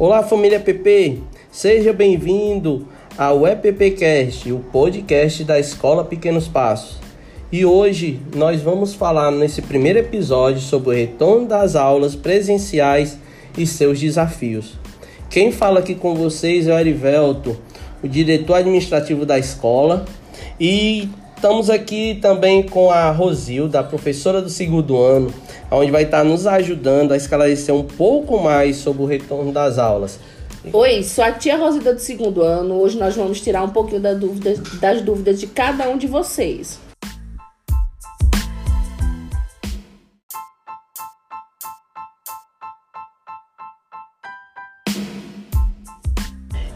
Olá, família PP! Seja bem-vindo ao EPPcast, o podcast da Escola Pequenos Passos. E hoje nós vamos falar nesse primeiro episódio sobre o retorno das aulas presenciais e seus desafios. Quem fala aqui com vocês é o Erivelto, o diretor administrativo da escola, e estamos aqui também com a Rosilda, professora do segundo ano, onde vai estar nos ajudando a esclarecer um pouco mais sobre o retorno das aulas. Oi, sou a tia Rosida do segundo ano. Hoje nós vamos tirar um pouquinho da dúvida, das dúvidas de cada um de vocês.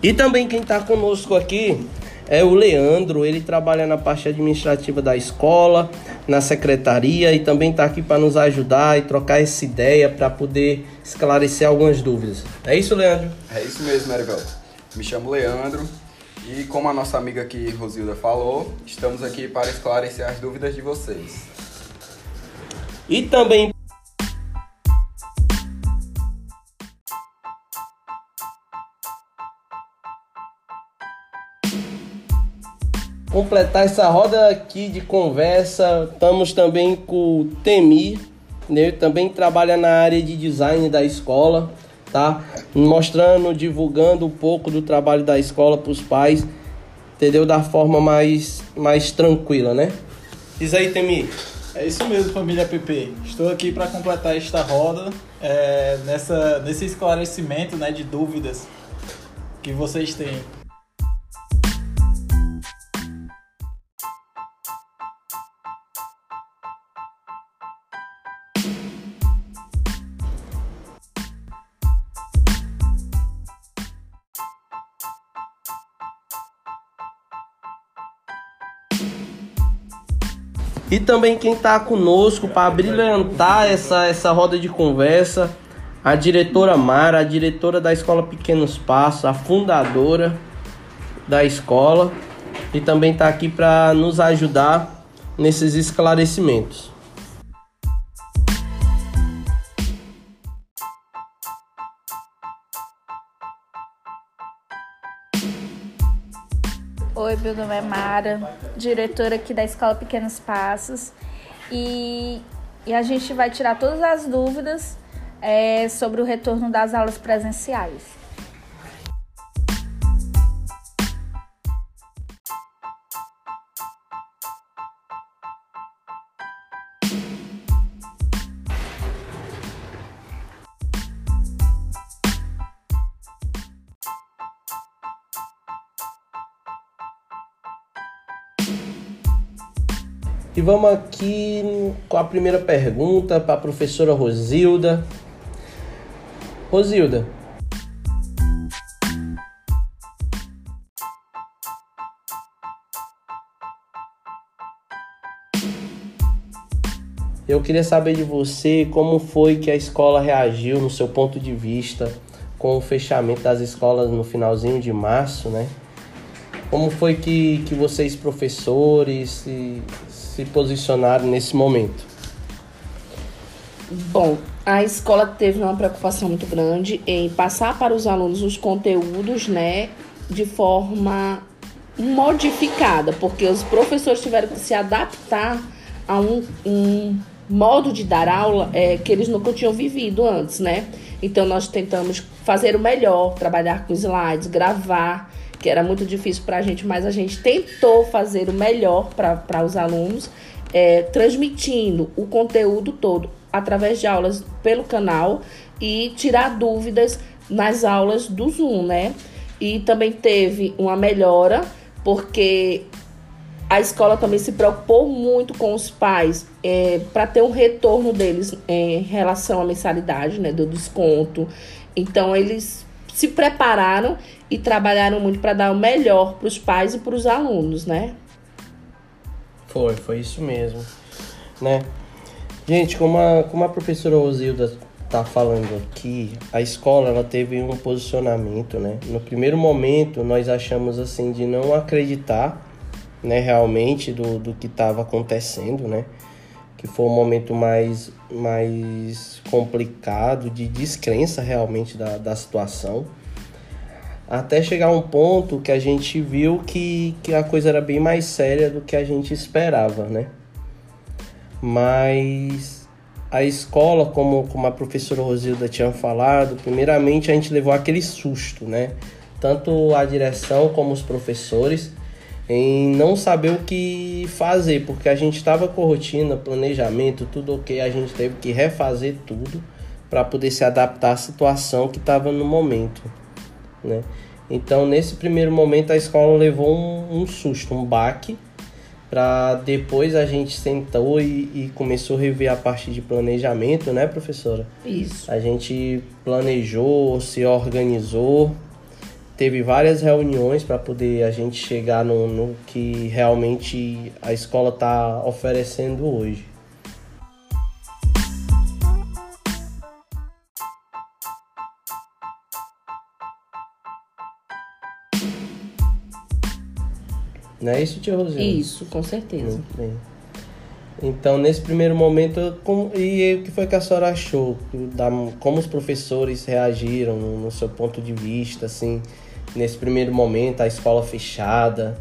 E também quem está conosco aqui é o Leandro, ele trabalha na parte administrativa da escola, na secretaria e também está aqui para nos ajudar e trocar essa ideia para poder esclarecer algumas dúvidas. É isso, Leandro? É isso mesmo, Erivelto. Me chamo Leandro e como a nossa amiga aqui, Rosilda, falou, estamos aqui para esclarecer as dúvidas de vocês. E também completar essa roda aqui de conversa, estamos também com o Temi, né? também trabalha na área de design da escola, tá? Mostrando, divulgando um pouco do trabalho da escola para os pais, entendeu? Da forma mais, mais tranquila, né? Diz aí, Temi. É isso mesmo, família PP. Estou aqui para completar esta roda, é, nessa, nesse esclarecimento né, de dúvidas que vocês têm. E também quem está conosco para brilhantar essa, essa roda de conversa, a diretora Mara, a diretora da Escola Pequenos Passos, a fundadora da escola, e também está aqui para nos ajudar nesses esclarecimentos. Meu nome é Mara, diretora aqui da Escola Pequenos Passos e, e a gente vai tirar todas as dúvidas é, sobre o retorno das aulas presenciais. E vamos aqui com a primeira pergunta para a professora Rosilda. Rosilda. Eu queria saber de você como foi que a escola reagiu, no seu ponto de vista, com o fechamento das escolas no finalzinho de março, né? Como foi que, que vocês, professores, se, se posicionaram nesse momento? Bom, a escola teve uma preocupação muito grande em passar para os alunos os conteúdos, né, de forma modificada, porque os professores tiveram que se adaptar a um, um modo de dar aula é, que eles nunca tinham vivido antes, né? Então nós tentamos fazer o melhor, trabalhar com slides, gravar que era muito difícil para a gente, mas a gente tentou fazer o melhor para os alunos, é, transmitindo o conteúdo todo através de aulas pelo canal e tirar dúvidas nas aulas do Zoom, né? E também teve uma melhora, porque a escola também se preocupou muito com os pais é, para ter um retorno deles é, em relação à mensalidade, né? Do desconto. Então, eles se prepararam e trabalharam muito para dar o melhor para os pais e para os alunos, né? Foi, foi isso mesmo, né? Gente, como a, como a professora Rosilda tá falando aqui, a escola ela teve um posicionamento, né? No primeiro momento nós achamos assim de não acreditar, né, realmente do, do que estava acontecendo, né? Que foi um momento mais, mais complicado, de descrença realmente da, da situação. Até chegar um ponto que a gente viu que, que a coisa era bem mais séria do que a gente esperava, né? Mas a escola, como, como a professora Rosilda tinha falado, primeiramente a gente levou aquele susto, né? Tanto a direção como os professores em não saber o que fazer, porque a gente estava com rotina, planejamento, tudo ok, a gente teve que refazer tudo para poder se adaptar à situação que estava no momento, né? Então, nesse primeiro momento, a escola levou um, um susto, um baque, para depois a gente sentou e, e, começou a rever a parte de planejamento, né, professora? Isso. A gente planejou, se organizou, teve várias reuniões para poder a gente chegar no, no que realmente a escola está oferecendo hoje. Não é isso, tia Rosina? Isso, com certeza. Muito bem. Então, nesse primeiro momento, como, e o que foi que a senhora achou? Da, como os professores reagiram no, no, seu ponto de vista, assim, nesse primeiro momento, a escola fechada?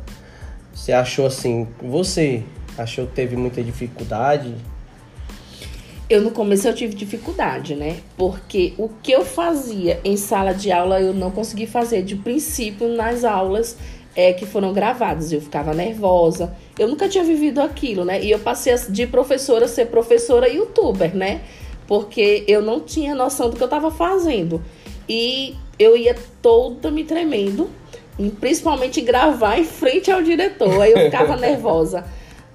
Você achou assim, você achou que teve muita dificuldade? Eu no começo eu tive dificuldade, né? Porque o que eu fazia em sala de aula eu não consegui fazer de princípio nas aulas é, que foram gravadas. Eu ficava nervosa. Eu nunca tinha vivido aquilo, né? E eu passei de professora a ser professora youtuber, né? Porque eu não tinha noção do que eu estava fazendo. E eu ia toda me tremendo, principalmente gravar em frente ao diretor. Aí eu ficava nervosa.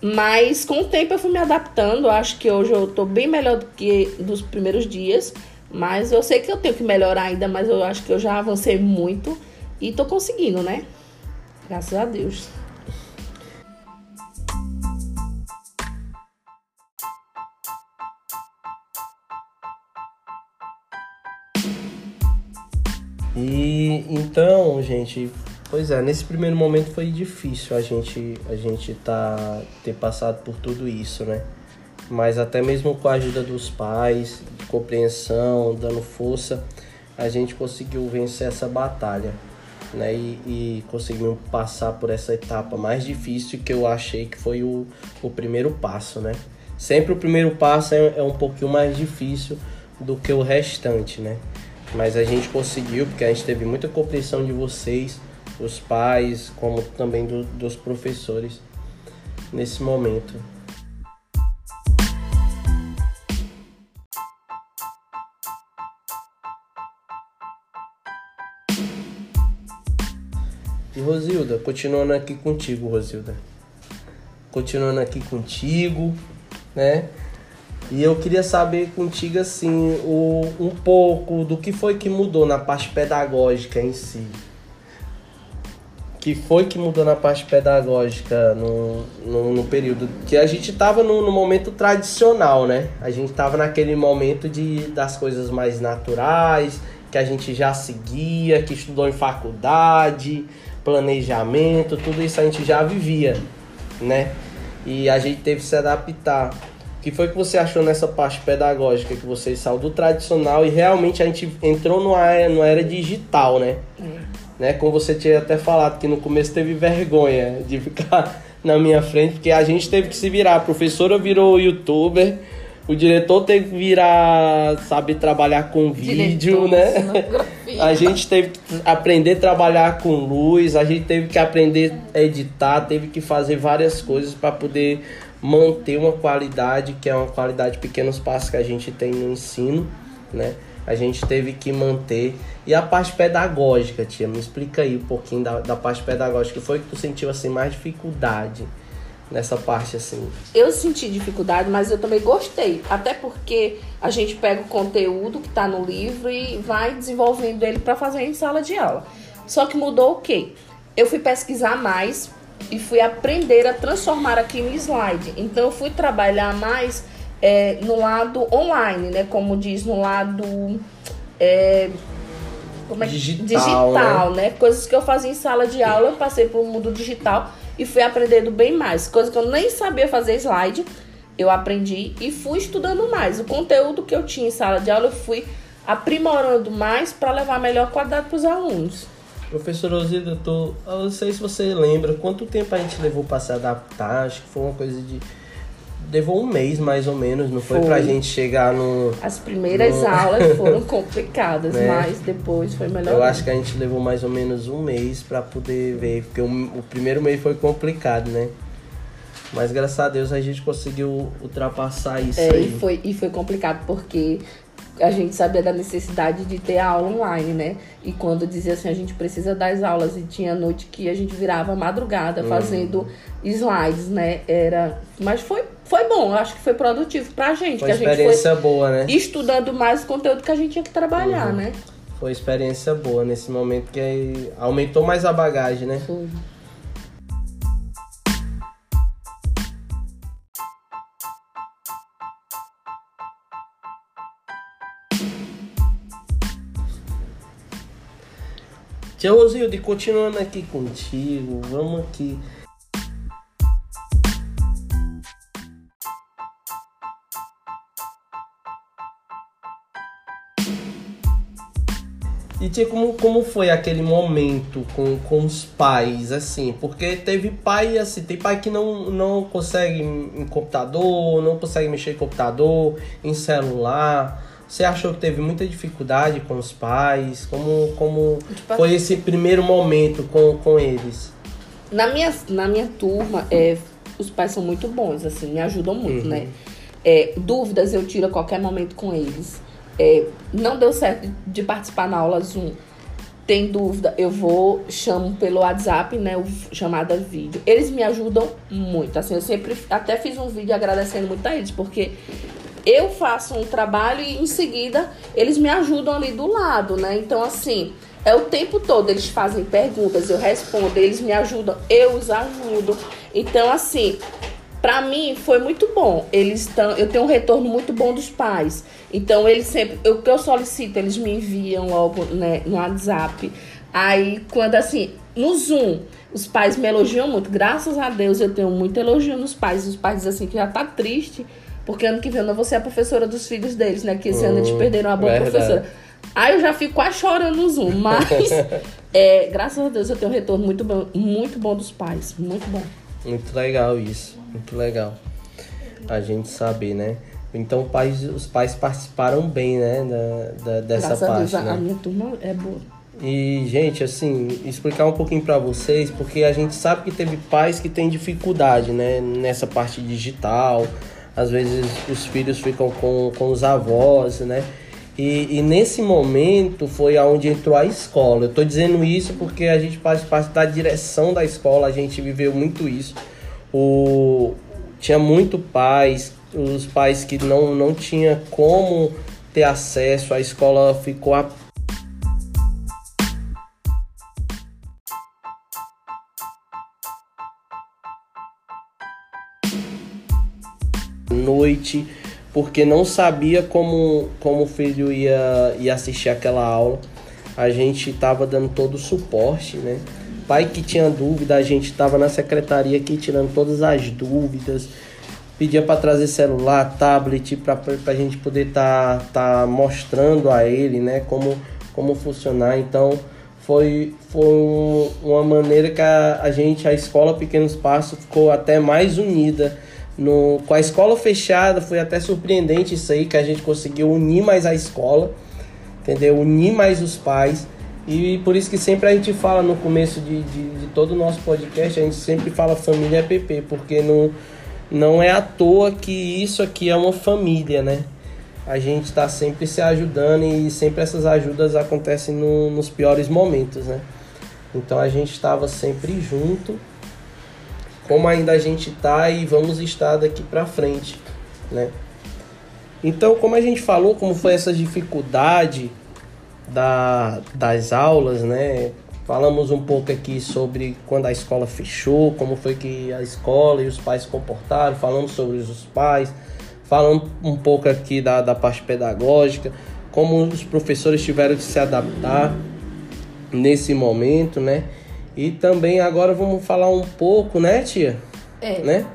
Mas com o tempo eu fui me adaptando. Acho que hoje eu tô bem melhor do que dos primeiros dias. Mas eu sei que eu tenho que melhorar ainda, mas eu acho que eu já avancei muito e tô conseguindo, né? Graças a Deus. E então, gente, pois é, nesse primeiro momento foi difícil a gente a gente tá ter passado por tudo isso, né? Mas até mesmo com a ajuda dos pais, compreensão, dando força, a gente conseguiu vencer essa batalha né? E, e conseguimos passar por essa etapa mais difícil que eu achei que foi o, o primeiro passo, né? Sempre o primeiro passo é, é um pouquinho mais difícil do que o restante, né? Mas a gente conseguiu, porque a gente teve muita compreensão de vocês, os pais, como também do, dos professores nesse momento. E Rosilda, continuando aqui contigo, Rosilda. Continuando aqui contigo, né? E eu queria saber contigo assim o, um pouco do que foi que mudou na parte pedagógica em si. Que foi que mudou na parte pedagógica no, no, no período que a gente estava no, no, momento tradicional, né? A gente estava naquele momento de das coisas mais naturais, que a gente já seguia, que estudou em faculdade, planejamento, tudo isso a gente já vivia, né? E a gente teve que se adaptar. O que foi que você achou nessa parte pedagógica que você saiu do tradicional e realmente a gente entrou numa era, numa era digital, né? É. né? Como você tinha até falado que no começo teve vergonha de ficar na minha frente, porque a gente teve que se virar. A professora virou youtuber, o diretor teve que virar, saber trabalhar com vídeo, né? a gente teve que aprender a trabalhar com luz, a gente teve que aprender a editar, teve que fazer várias coisas para poder manter uma qualidade, que é uma qualidade pequenos passos que a gente tem no ensino, né? A gente teve que manter. E a parte pedagógica, tia, me explica aí um pouquinho da, da parte pedagógica. Foi que tu sentiu assim mais dificuldade? nessa parte assim? Eu senti dificuldade, mas eu também gostei. Até porque a gente pega o conteúdo que está no livro e vai desenvolvendo ele para fazer em sala de aula. Só que mudou o quê? Eu fui pesquisar mais e fui aprender a transformar aquilo em slide. Então eu fui trabalhar mais é, no lado online, né? Como diz, no lado. É, como é? Digital, digital né? né? Coisas que eu fazia em sala de aula, eu passei para o mundo digital e fui aprendendo bem mais. Coisa que eu nem sabia fazer slide. eu aprendi e fui estudando mais. O conteúdo que eu tinha em sala de aula, eu fui aprimorando mais para levar melhor qualidade para os alunos. Professor Osilda, eu, tô, eu não sei se você lembra quanto tempo a gente levou para se adaptar. Acho que foi uma coisa de. Levou um mês mais ou menos, não foi, Foi. pra gente chegar no. As primeiras No- aulas foram complicadas, Né? mas depois foi melhor. Eu acho que a gente levou mais ou menos um mês para poder ver, porque o, o primeiro mês foi complicado, né? Mas graças a Deus a gente conseguiu ultrapassar isso É, aí. e foi, e foi complicado porque a gente sabia da necessidade de ter a aula online, né? E quando dizia assim, a gente precisa das aulas, e tinha noite que a gente virava madrugada Uhum. fazendo slides, né? Era. Mas foi, foi bom, eu acho que foi produtivo pra gente, Foi que a gente experiência boa, né? foi estudando mais o conteúdo que a gente tinha que trabalhar, Uhum. né? Foi experiência boa nesse momento que aumentou mais a bagagem, né? Foi. Tia Rosilde, continuando aqui contigo, vamos aqui. E tia, como, como foi aquele momento com, com os pais, assim? Porque teve pai, assim, tem pai que não, não consegue em computador, não consegue mexer em computador, em celular. Você achou que teve muita dificuldade com os pais? Como, como Tipo, foi esse primeiro momento com, com eles? Na minha, na minha turma, é, os pais são muito bons, assim, me ajudam muito, Uhum. né? É, dúvidas eu tiro a qualquer momento com eles. É, não deu certo de participar na aula Zoom. Tem dúvida, eu vou, chamo pelo WhatsApp, né? O chamada vídeo. Eles me ajudam muito. Assim, eu sempre até fiz um vídeo agradecendo muito a eles, porque eu faço um trabalho e em seguida eles me ajudam ali do lado, né? Então, assim, é o tempo todo. Eles fazem perguntas, eu respondo, eles me ajudam, eu os ajudo. Então, assim, pra mim foi muito bom. Eles estão, eu tenho um retorno muito bom dos pais. Então, eles sempre, o que eu solicito, eles me enviam logo, né, no WhatsApp. Aí, quando assim, no Zoom, os pais me elogiam muito. Graças a Deus, eu tenho muito elogio nos pais. Os pais dizem assim que já tá triste, porque ano que vem eu não vou ser a professora dos filhos deles, né? Que esse ano eles perderam uma boa verdade. professora. Aí eu já fico quase chorando no Zoom, mas é, graças a Deus eu tenho um retorno muito bom, muito bom dos pais, muito bom. Muito legal isso, muito legal. A gente saber, né? Então pais, os pais participaram bem, né? Da, da- dessa graças a parte, Deus a, né? a minha turma é boa. E, gente, assim, explicar um pouquinho pra vocês, porque a gente sabe que teve pais que têm dificuldade, né, nessa parte digital. Às vezes os filhos ficam com, com os avós, né? E, e nesse momento foi aonde entrou a escola. Eu tô dizendo isso porque a gente faz parte da direção da escola, a gente viveu muito isso. O, tinha muito pais, os pais que não, não tinha como ter acesso, a escola ficou a noite porque não sabia como, como o filho ia, ia assistir aquela aula. A gente estava dando todo o suporte, né? Pai que tinha dúvida, a gente estava na secretaria aqui tirando todas as dúvidas. Pedia para trazer celular, tablet, para a gente poder estar tá, tá mostrando a ele, né? Como, como funcionar. Então, foi, foi um- uma maneira que a, a gente, a escola Pequenos Passos, ficou até mais unida. No, com a escola fechada, foi até surpreendente isso aí, que a gente conseguiu unir mais a escola, entendeu? Unir mais os pais. E por isso que sempre a gente fala no começo de, de, de todo o nosso podcast, a gente sempre fala família PP, porque não, não é à toa que isso aqui é uma família, né? A gente está sempre se ajudando e sempre essas ajudas acontecem no- nos piores momentos, né? Então a gente estava sempre junto, como ainda a gente tá e vamos estar daqui para frente, né? Então, como a gente falou, como foi essa dificuldade da, das aulas, né? Falamos um pouco aqui sobre quando a escola fechou, como foi que a escola e os pais se comportaram, falamos sobre os pais, falamos um pouco aqui da, da parte pedagógica, como os professores tiveram que se adaptar nesse momento, né? E também agora vamos falar um pouco, né, tia? É. Né?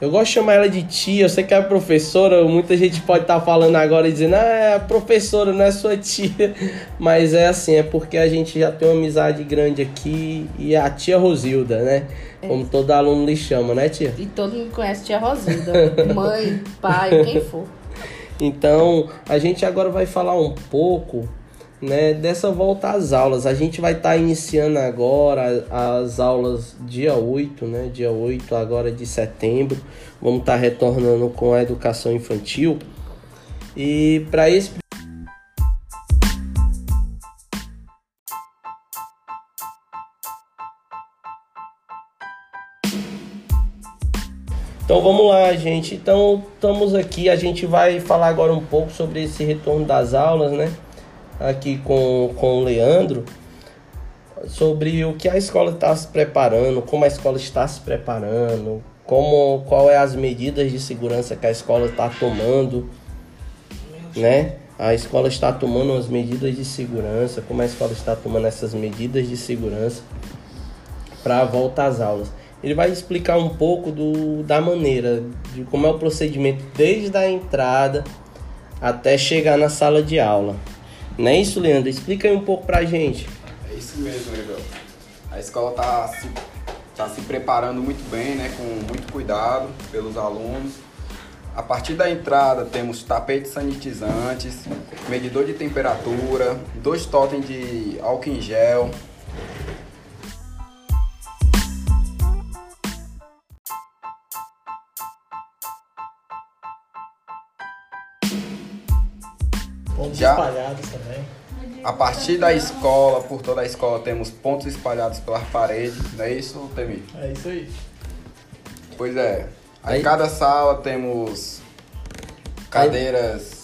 Eu gosto de chamar ela de tia, eu sei que é professora, muita gente pode estar tá falando agora e dizendo, ah, é a professora, não é sua tia. Mas é assim, é porque a gente já tem uma amizade grande aqui e é a tia Rosilda, né? É. Como todo aluno lhe chama, né, tia? E todo mundo conhece tia Rosilda. Mãe, pai, quem for. Então, a gente agora vai falar um pouco né, dessa volta às aulas. A gente vai estar tá iniciando agora as aulas dia 8, né, dia 8 agora de setembro. Vamos estar tá retornando com a educação infantil. E para esse Então vamos lá, gente. Então estamos aqui, a gente vai falar agora um pouco sobre esse retorno das aulas, né? Aqui com, com o Leandro sobre o que a escola está se preparando, como a escola está se preparando, como qual é as medidas de segurança que a escola está tomando, né? A escola está tomando as medidas de segurança, como a escola está tomando essas medidas de segurança para a volta às aulas. Ele vai explicar um pouco do, da maneira, de como é o procedimento desde a entrada até chegar na sala de aula. Não é isso, Leandro? Explica aí um pouco pra gente. É isso mesmo, Evel. A escola tá se, tá se preparando muito bem, né? Com muito cuidado pelos alunos. A partir da entrada temos tapetes sanitizantes, medidor de temperatura, dois totens de álcool em gel, A partir da escola, por toda a escola, temos pontos espalhados pelas paredes, não é isso, Temi? É isso aí. Pois é. Aí, em cada sala temos cadeiras.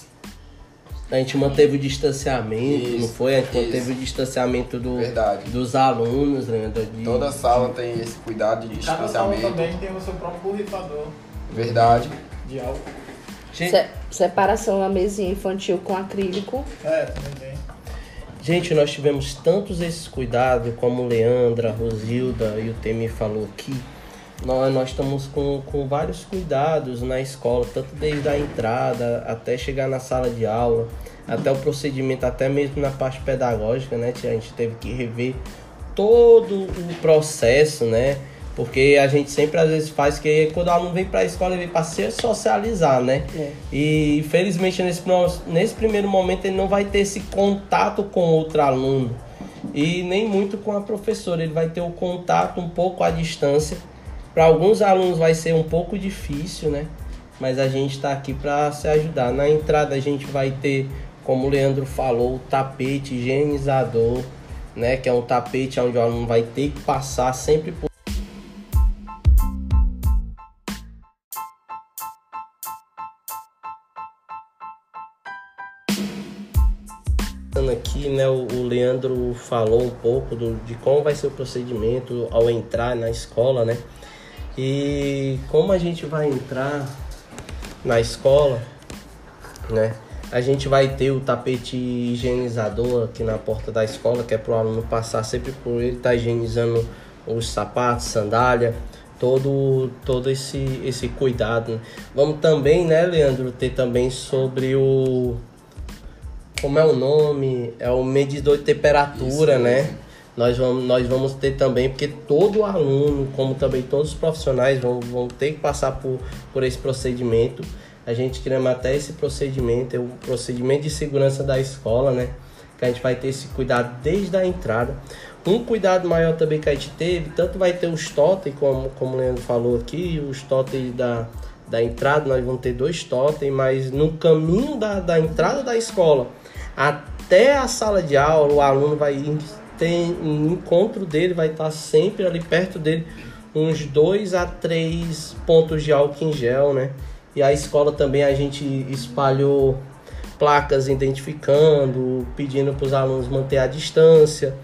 A gente manteve o distanciamento, isso, não foi? A gente isso. manteve o distanciamento do, Verdade. dos alunos, né? De, Toda sala tem esse cuidado de e distanciamento. Cada sala também tem o seu próprio borrifador. Verdade. De álcool. Se, separação na mesinha infantil com acrílico. É, também tem. Gente, nós tivemos tantos esses cuidados, como Leandra, Rosilda e o Temi falou aqui. Nós, nós estamos com, com vários cuidados na escola, tanto desde a entrada até chegar na sala de aula, até o procedimento, até mesmo na parte pedagógica, né? A gente teve que rever todo o processo, né? Porque a gente sempre às vezes faz que quando o aluno vem para a escola ele vem para se socializar, né? É. E infelizmente nesse, nesse primeiro momento ele não vai ter esse contato com outro aluno e nem muito com a professora. Ele vai ter o contato um pouco à distância. Para alguns alunos vai ser um pouco difícil, né? Mas a gente está aqui para se ajudar. Na entrada a gente vai ter, como o Leandro falou, o tapete higienizador, né? Que é um tapete onde o aluno vai ter que passar sempre por Leandro falou um pouco do, de como vai ser o procedimento ao entrar na escola, né? E como a gente vai entrar na escola, né? A gente vai ter o tapete higienizador aqui na porta da escola, que é para o aluno passar sempre por ele, tá higienizando os sapatos, sandália, todo todo esse esse cuidado. Vamos também, né, Leandro, ter também sobre o como é o nome? É o medidor de temperatura, Isso, né? Nós vamos, nós vamos ter também, porque todo aluno, como também todos os profissionais, vão, vão ter que passar por, por esse procedimento. A gente criamos até esse procedimento, é o procedimento de segurança da escola, né? Que a gente vai ter esse cuidado desde a entrada. Um cuidado maior também que a gente teve, tanto vai ter os totens, como, como o Leandro falou aqui, os totens da, da entrada, nós vamos ter dois totens, mas no caminho da, da entrada da escola até a sala de aula, o aluno vai ter um encontro dele, vai estar sempre ali perto dele, uns dois a três pontos de álcool em gel, né? E a escola também a gente espalhou placas identificando, pedindo para os alunos manter a distância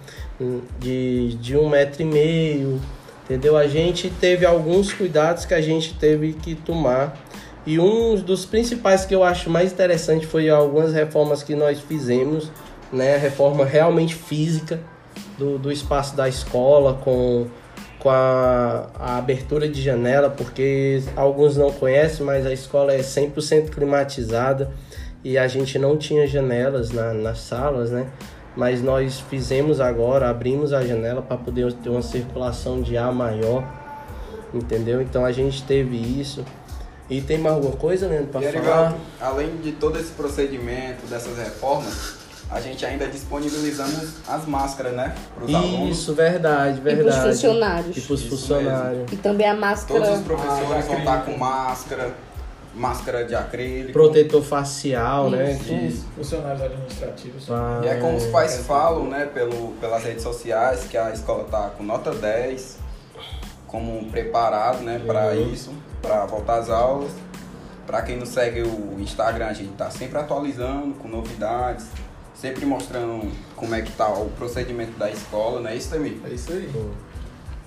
hum, de, de um metro e meio, entendeu? A gente teve alguns cuidados que a gente teve que tomar e um dos principais que eu acho mais interessante foi algumas reformas que nós fizemos, né? A reforma realmente física do, do espaço da escola, com, com a, a abertura de janela, porque alguns não conhecem, mas a escola é 100% climatizada e a gente não tinha janelas na, nas salas, né? Mas nós fizemos agora, abrimos a janela para poder ter uma circulação de ar maior, entendeu? Então a gente teve isso. E tem mais alguma coisa, Leandro, para falar? Legal, além de todo esse procedimento, dessas reformas, a gente ainda disponibilizamos as máscaras, né? Para os alunos. Isso, verdade, verdade. E pros funcionários. E pros Isso funcionários. E também a máscara. Todos os professores Ah, vão estar com máscara, máscara de acrílico. Protetor facial, né? Isso. Funcionários administrativos. Pra- E é como os pais falam, né, pelo, pelas redes sociais, que a escola tá com nota 10, como preparado, né, para Uhum. isso, para voltar às aulas. Para quem não segue o Instagram, a gente tá sempre atualizando com novidades, sempre mostrando como é que tá o procedimento da escola, né, isso também. É isso aí.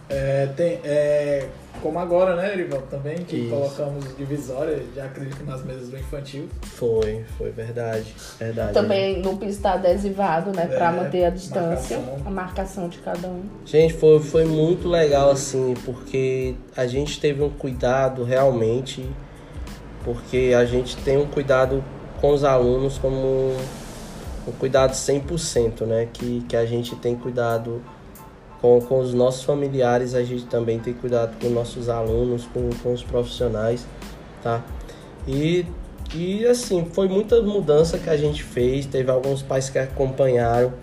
É, tem, é, como agora, né, Erival, também, que Isso. colocamos divisória de acrílico nas mesas do infantil. Foi, foi verdade. Verdade. Também no piso está adesivado, né? Pra É, manter a distância, marcação. a marcação de cada um. Gente, foi, foi muito legal assim, porque a gente teve um cuidado realmente, porque a gente tem um cuidado com os alunos como um cuidado 100%, né? Que, que a gente tem cuidado com, com os nossos familiares, a gente também tem cuidado com nossos alunos, com, com os profissionais, tá? E, e assim, foi muita mudança que a gente fez, teve alguns pais que acompanharam.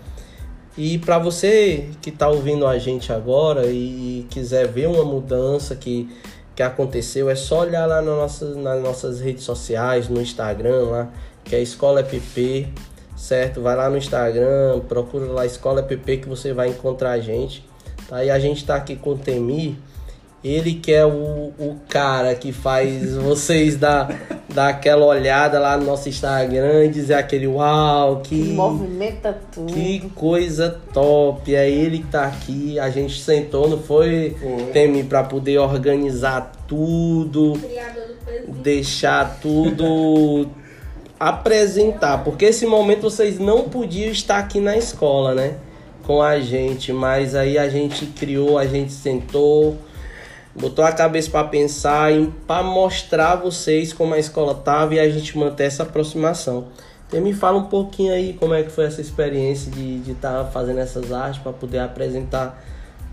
E para você que está ouvindo a gente agora e quiser ver uma mudança que, que aconteceu, é só olhar lá nas nossas, nas nossas redes sociais, no Instagram lá, que é Escola EPP, certo? Vai lá no Instagram, procura lá Escola EPP que você vai encontrar a gente. Tá? E a gente está aqui com o Temi, ele que é o, o cara que faz vocês dar, dar aquela olhada lá no nosso Instagram e dizer aquele uau, que... Movimenta tudo. Que coisa top! É ele que tá aqui. A gente sentou, não foi, Temi, pra poder organizar tudo, Criador do presídio. deixar tudo apresentar, porque esse momento vocês não podiam estar aqui na escola, né? Com a gente, mas aí a gente criou, a gente sentou, botou a cabeça para pensar e para mostrar a vocês como a escola tava e a gente manter essa aproximação. Então me fala um pouquinho aí como é que foi essa experiência de estar fazendo essas artes para poder apresentar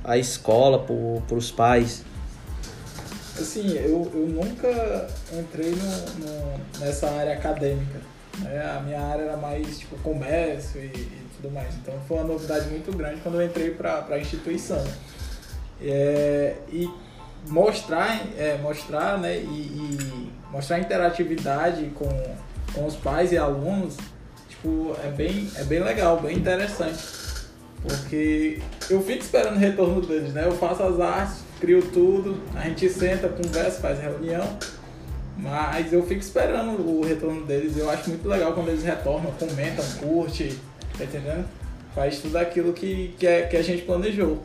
a escola para os pais. Assim, eu, eu nunca entrei no, no- nessa área acadêmica. Né? A minha área era mais tipo comércio e, e tudo mais. Então foi uma novidade muito grande quando eu entrei para a instituição. É, e mostrar, é, mostrar, né, e, e mostrar interatividade com, com os pais e alunos, tipo, é bem, é bem legal, bem interessante. Porque eu fico esperando o retorno deles, né? Eu faço as artes, crio tudo, a gente senta, conversa, faz reunião, mas eu fico esperando o retorno deles. Eu acho muito legal quando eles retornam, comentam, curte, tá entendendo? Faz tudo aquilo que, que, é, que a gente planejou.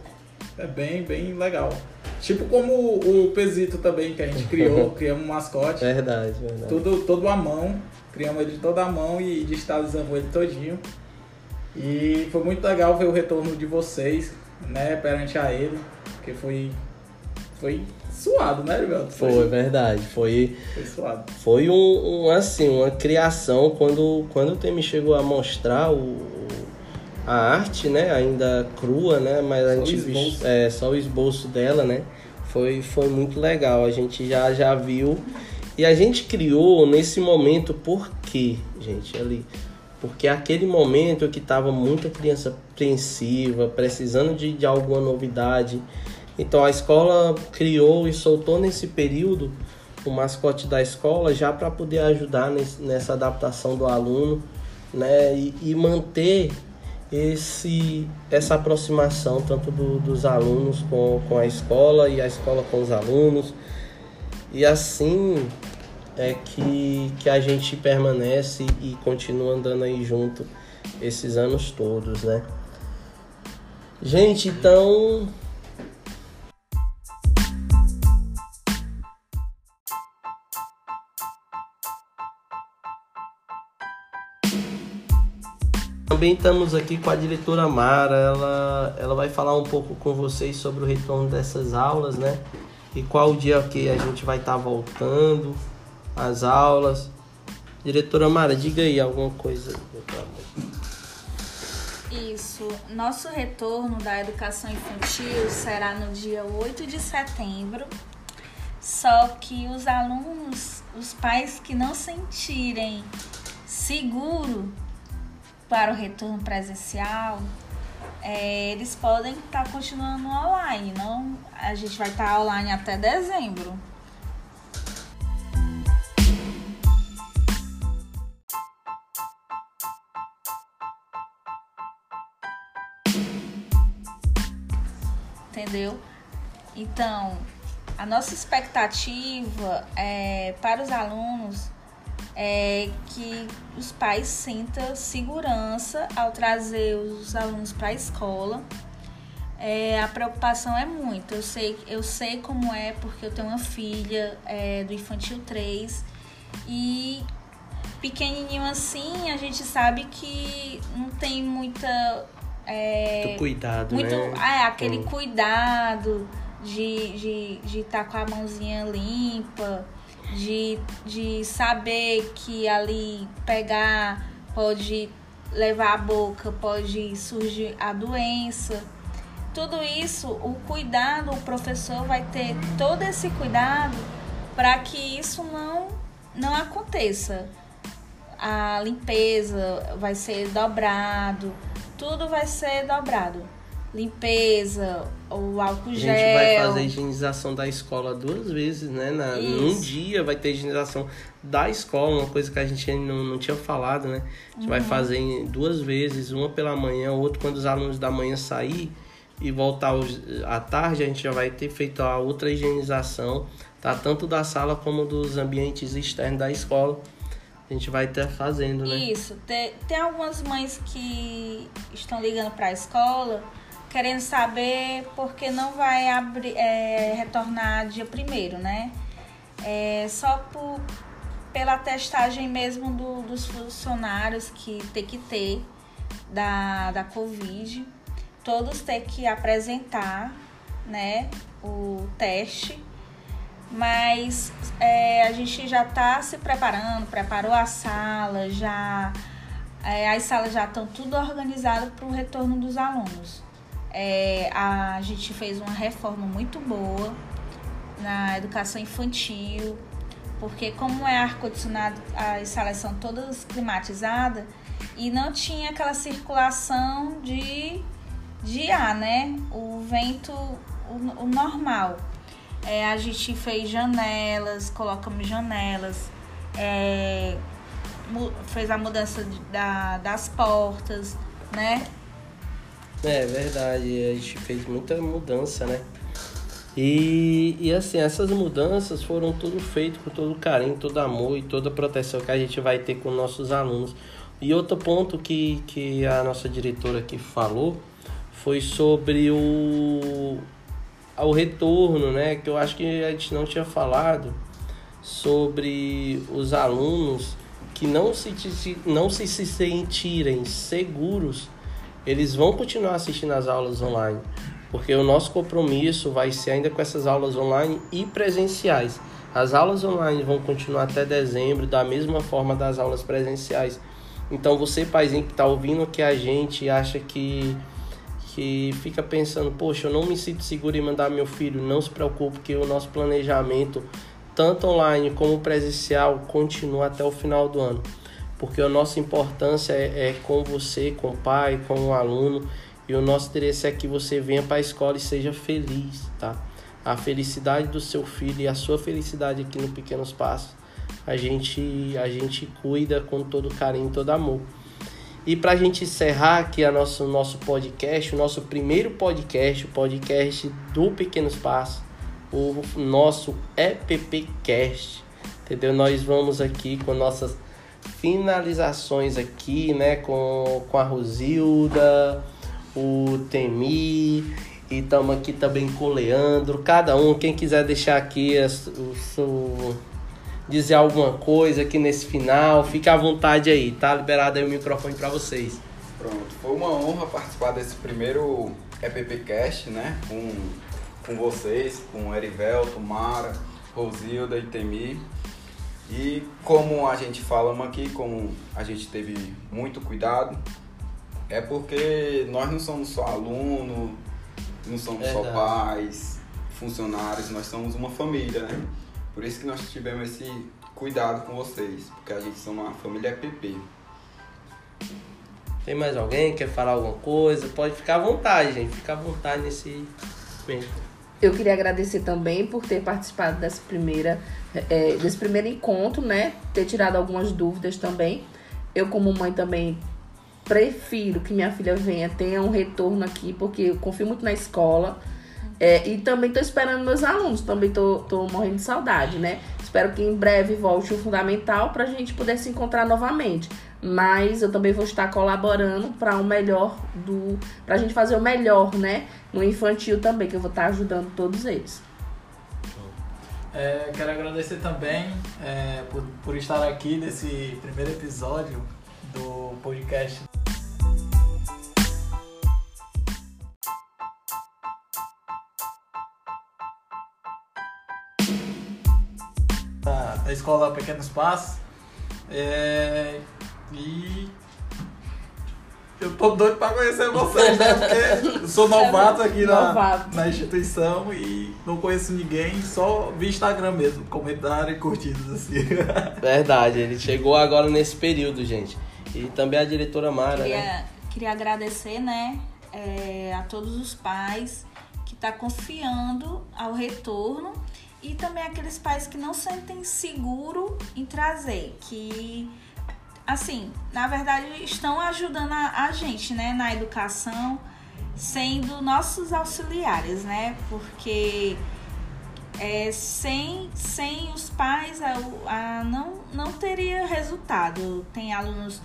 É bem, bem legal. Tipo como o, o Pesito também, que a gente criou, criamos um mascote. Verdade, verdade. Tudo, todo à mão, criamos ele todo à mão e digitalizamos ele todinho. E foi muito legal ver o retorno de vocês, né, perante a ele, porque foi, foi suado, né, Rivelto? Foi verdade, foi Foi suado. Foi um, um, assim, uma criação quando, quando o Temi chegou a mostrar o, a arte, né? Ainda crua, né? Mas a Só o gente viu é, só o esboço dela, né? Foi, foi muito legal. A gente já, já viu. E a gente criou nesse momento por quê, gente? Ali. Porque aquele momento que tava muita criança apreensiva, precisando de, de alguma novidade. Então a escola criou e soltou nesse período o mascote da escola já para poder ajudar nessa adaptação do aluno, né? E, e manter esse essa aproximação tanto do- dos alunos com, com a escola e a escola com os alunos. E assim é que, que a gente permanece e continua andando aí junto esses anos todos, né? Gente, então Também estamos aqui com a diretora Mara, ela, ela vai falar um pouco com vocês sobre o retorno dessas aulas, né? E qual o dia que a gente vai estar tá voltando às aulas. Diretora Mara, diga aí alguma coisa. Isso. Nosso retorno da educação infantil será no dia 8 de setembro. Só que os alunos, os pais que não sentirem seguro para o retorno presencial, é, eles podem estar tá continuando online. Não, a gente vai estar tá online até dezembro. Entendeu? Então, a nossa expectativa é, para os alunos é que os pais sintam segurança ao trazer os alunos para a escola. É, a preocupação é muito. Eu sei, eu sei como é, porque eu tenho uma filha é, do infantil 3 e pequenininho assim, a gente sabe que não tem muita. É, muito cuidado, muito, né? É, aquele cuidado de estar de, de tá com a mãozinha limpa de, de saber que ali pegar pode levar a boca, pode surgir a doença. Tudo isso, o cuidado, o professor vai ter todo esse cuidado para que isso não, não aconteça. A limpeza vai ser dobrado, tudo vai ser dobrado limpeza, o álcool gel. A gente vai fazer a higienização da escola duas vezes, né? Na, num dia vai ter higienização da escola, uma coisa que a gente não, não tinha falado, né? A gente uhum. vai fazer duas vezes, uma pela manhã, outra quando os alunos da manhã sair e voltar à tarde, a gente já vai ter feito a outra higienização, tá? Tanto da sala como dos ambientes externos da escola. A gente vai estar fazendo, né? Isso. Tem, tem algumas mães que estão ligando para a escola querendo saber porque não vai abrir, é, retornar dia primeiro, né? É, só por, pela testagem mesmo do, dos funcionários que tem que ter da, da Covid. Todos têm que apresentar né, o teste. Mas é, a gente já está se preparando, preparou a sala, já é, as salas já estão tudo organizadas para o retorno dos alunos. É, a gente fez uma reforma muito boa na educação infantil, porque como é ar-condicionado, as salas são todas climatizadas e não tinha aquela circulação de, de ar, né? O vento, o, o normal. É, a gente fez janelas, colocamos janelas, é, fez a mudança de, da, das portas, né? É verdade, a gente fez muita mudança, né? E, e assim, essas mudanças foram tudo feito com todo carinho, todo amor e toda proteção que a gente vai ter com nossos alunos. E outro ponto que, que a nossa diretora aqui falou foi sobre o, o retorno, né? Que eu acho que a gente não tinha falado sobre os alunos que não se, não se, se sentirem seguros eles vão continuar assistindo as aulas online, porque o nosso compromisso vai ser ainda com essas aulas online e presenciais. As aulas online vão continuar até dezembro, da mesma forma das aulas presenciais. Então você, paizinho que está ouvindo aqui a gente acha que que fica pensando, poxa, eu não me sinto seguro em mandar meu filho, não se preocupe que o nosso planejamento, tanto online como presencial, continua até o final do ano porque a nossa importância é, é com você, com o pai, com o aluno, e o nosso interesse é que você venha para a escola e seja feliz, tá? A felicidade do seu filho e a sua felicidade aqui no Pequenos Passos, a gente, a gente cuida com todo carinho, todo amor. E para a gente encerrar aqui a nosso, nosso podcast, o nosso primeiro podcast, o podcast do Pequenos Passos, o nosso EPPcast, entendeu? Nós vamos aqui com nossas finalizações aqui, né, com, com a Rosilda, o Temi, e estamos aqui também com o Leandro. Cada um, quem quiser deixar aqui o seu, dizer alguma coisa aqui nesse final, fique à vontade aí, tá liberado aí o microfone para vocês. foi uma honra participar desse primeiro EppCast, né? Com, com vocês, com Erivelto, Mara, Rosilda e Temi. E como a gente fala aqui, como a gente teve muito cuidado, é porque nós não somos só aluno, não somos Verdade. só pais, funcionários, nós somos uma família, né? Por isso que nós tivemos esse cuidado com vocês, porque a gente somos uma família EPP. Tem mais alguém que quer falar alguma coisa? Pode ficar à vontade, gente. Fica à vontade nesse momento. Eu queria agradecer também por ter participado dessa primeira, é, desse primeiro encontro, né? Ter tirado algumas dúvidas também. Eu, como mãe, também prefiro que minha filha venha, tenha um retorno aqui, porque eu confio muito na escola. É, e também tô esperando meus alunos, também tô morrendo de saudade, né? Espero que em breve volte o fundamental pra gente poder se encontrar novamente. Mas eu também vou estar colaborando para o melhor do. pra gente fazer o melhor, né? No infantil também, que eu vou estar ajudando todos eles. É, quero agradecer também é, por, por estar aqui nesse primeiro episódio do podcast. Escola Pequenos Passos. É, e eu tô doido pra conhecer vocês, né? Porque eu sou novato aqui na, Novato. na instituição e não conheço ninguém, só vi Instagram mesmo, comentário e curtidas assim. Verdade, ele chegou agora nesse período, gente. E também a diretora Mara, né? Queria, queria agradecer, né, é, a todos os pais que estão confiando ao retorno e também aqueles pais que não sentem seguro em trazer, que assim, na verdade estão ajudando a, a gente, né, na educação, sendo nossos auxiliares, né, porque é, sem, sem os pais a, a- não, não teria resultado. Tem alunos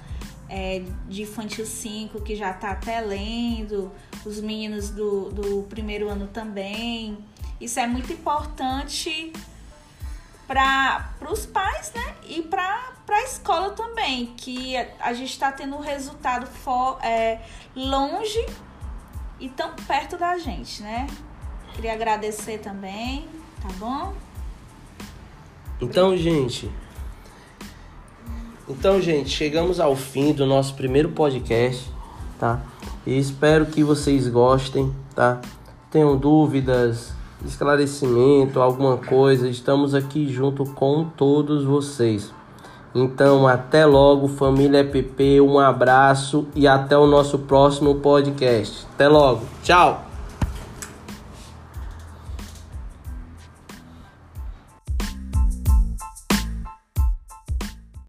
é, de infantil 5 que já tá até lendo, os meninos do, do primeiro ano também. Isso é muito importante para os pais, né? E para a escola também, que a, gente está tendo um resultado fo, é, longe e tão perto da gente, né? Queria agradecer também, tá bom? Então, gente. Então, gente, chegamos ao fim do nosso primeiro podcast, tá? E espero que vocês gostem, tá? Tenham dúvidas, esclarecimento, alguma coisa, estamos aqui junto com todos vocês. Então, até logo, família EPP, um abraço e até o nosso próximo podcast. Até logo. Tchau.